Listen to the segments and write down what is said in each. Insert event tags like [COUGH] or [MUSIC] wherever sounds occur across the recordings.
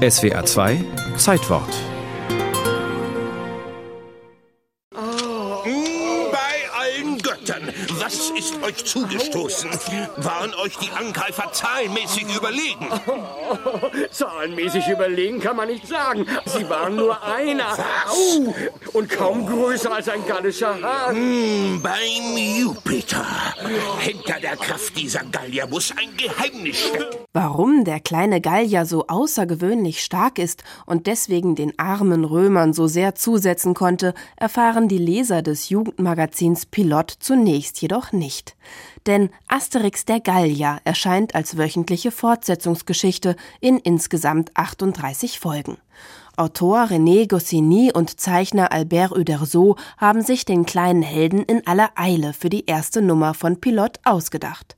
SWA 2 Zeitwort Was ist euch zugestoßen? Waren euch die Angreifer zahlenmäßig überlegen? Oh, [LAUGHS] zahlenmäßig überlegen kann man nicht sagen. Sie waren nur einer. Was? Und kaum größer als ein gallischer Hahn. Hm, beim Jupiter. Hinter der Kraft dieser Gallier muss ein Geheimnis stecken. Warum der kleine Gallier so außergewöhnlich stark ist und deswegen den armen Römern so sehr zusetzen konnte, erfahren die Leser des Jugendmagazins Pilot zunächst jedoch jedoch nicht. Denn Asterix der Gallier erscheint als wöchentliche Fortsetzungsgeschichte in insgesamt 38 Folgen. Autor René Goscinny und Zeichner Albert Uderzo haben sich den kleinen Helden in aller Eile für die erste Nummer von Pilot ausgedacht.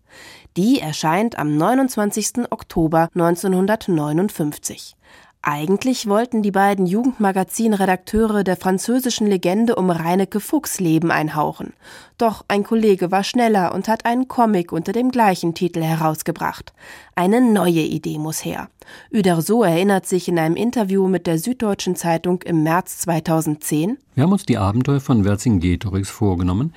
Die erscheint am 29. Oktober 1959. Eigentlich wollten die beiden Jugendmagazin-Redakteure der französischen Legende um Reineke Fuchs Leben einhauchen. Doch ein Kollege war schneller und hat einen Comic unter dem gleichen Titel herausgebracht. Eine neue Idee muss her. Uderso erinnert sich in einem Interview mit der Süddeutschen Zeitung im März 2010. Wir haben uns die Abenteuer von Vercingetorix vorgenommen,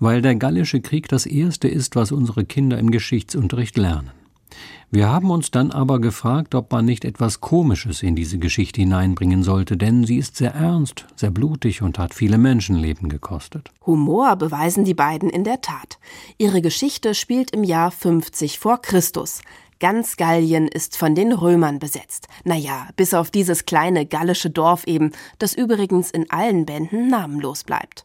weil der Gallische Krieg das erste ist, was unsere Kinder im Geschichtsunterricht lernen. Wir haben uns dann aber gefragt, ob man nicht etwas Komisches in diese Geschichte hineinbringen sollte, denn sie ist sehr ernst, sehr blutig und hat viele Menschenleben gekostet. Humor beweisen die beiden in der Tat. Ihre Geschichte spielt im Jahr 50 vor Christus. Ganz Gallien ist von den Römern besetzt. Naja, bis auf dieses kleine gallische Dorf eben, das übrigens in allen Bänden namenlos bleibt.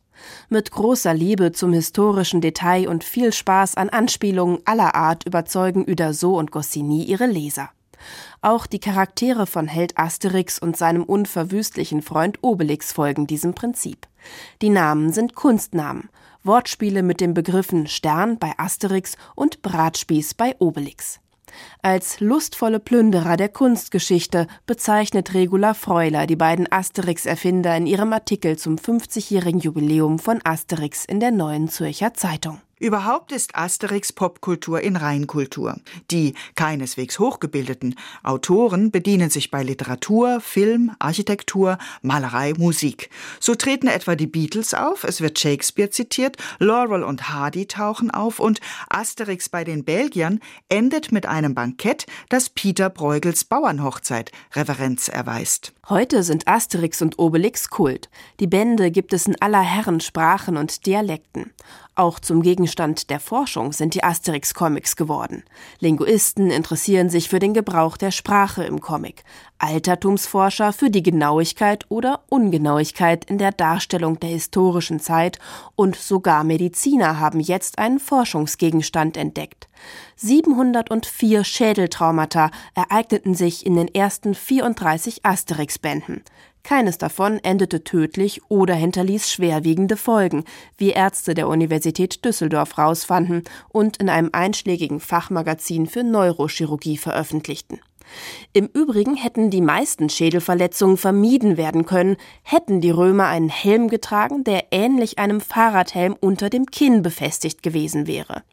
Mit großer Liebe zum historischen Detail und viel Spaß an Anspielungen aller Art überzeugen Uderso und Goscinny ihre Leser. Auch die Charaktere von Held Asterix und seinem unverwüstlichen Freund Obelix folgen diesem Prinzip. Die Namen sind Kunstnamen, Wortspiele mit den Begriffen Stern bei Asterix und Bratspieß bei Obelix. Als lustvolle Plünderer der Kunstgeschichte bezeichnet Regula Freuler die beiden Asterix-Erfinder in ihrem Artikel zum 50-jährigen Jubiläum von Asterix in der Neuen Zürcher Zeitung. Überhaupt ist Asterix Popkultur in Reinkultur. Die keineswegs hochgebildeten Autoren bedienen sich bei Literatur, Film, Architektur, Malerei, Musik. So treten etwa die Beatles auf, es wird Shakespeare zitiert, Laurel und Hardy tauchen auf und Asterix bei den Belgiern endet mit einem Bankett, das Peter Bruegels Bauernhochzeit Reverenz erweist. Heute sind Asterix und Obelix Kult. Die Bände gibt es in aller Herren Sprachen und Dialekten. Auch zum Gegenstand der Forschung sind die Asterix-Comics geworden. Linguisten interessieren sich für den Gebrauch der Sprache im Comic, Altertumsforscher für die Genauigkeit oder Ungenauigkeit in der Darstellung der historischen Zeit und sogar Mediziner haben jetzt einen Forschungsgegenstand entdeckt. 704 Schädeltraumata ereigneten sich in den ersten 34 Asterix-Bänden. Keines davon endete tödlich oder hinterließ schwerwiegende Folgen, wie Ärzte der Universität Düsseldorf rausfanden und in einem einschlägigen Fachmagazin für Neurochirurgie veröffentlichten. Im Übrigen hätten die meisten Schädelverletzungen vermieden werden können, hätten die Römer einen Helm getragen, der ähnlich einem Fahrradhelm unter dem Kinn befestigt gewesen wäre.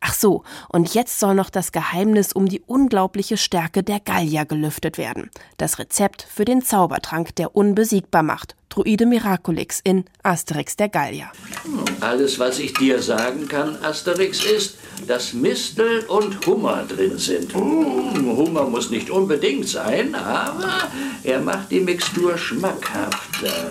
Ach so, und jetzt soll noch das Geheimnis um die unglaubliche Stärke der Gallier gelüftet werden. Das Rezept für den Zaubertrank, der unbesiegbar macht. Druide Miraculix in Asterix der Gallier. Alles, was ich dir sagen kann, Asterix, ist, dass Mistel und Hummer drin sind. Mmh, Hummer muss nicht unbedingt sein, aber er macht die Mixtur schmackhafter.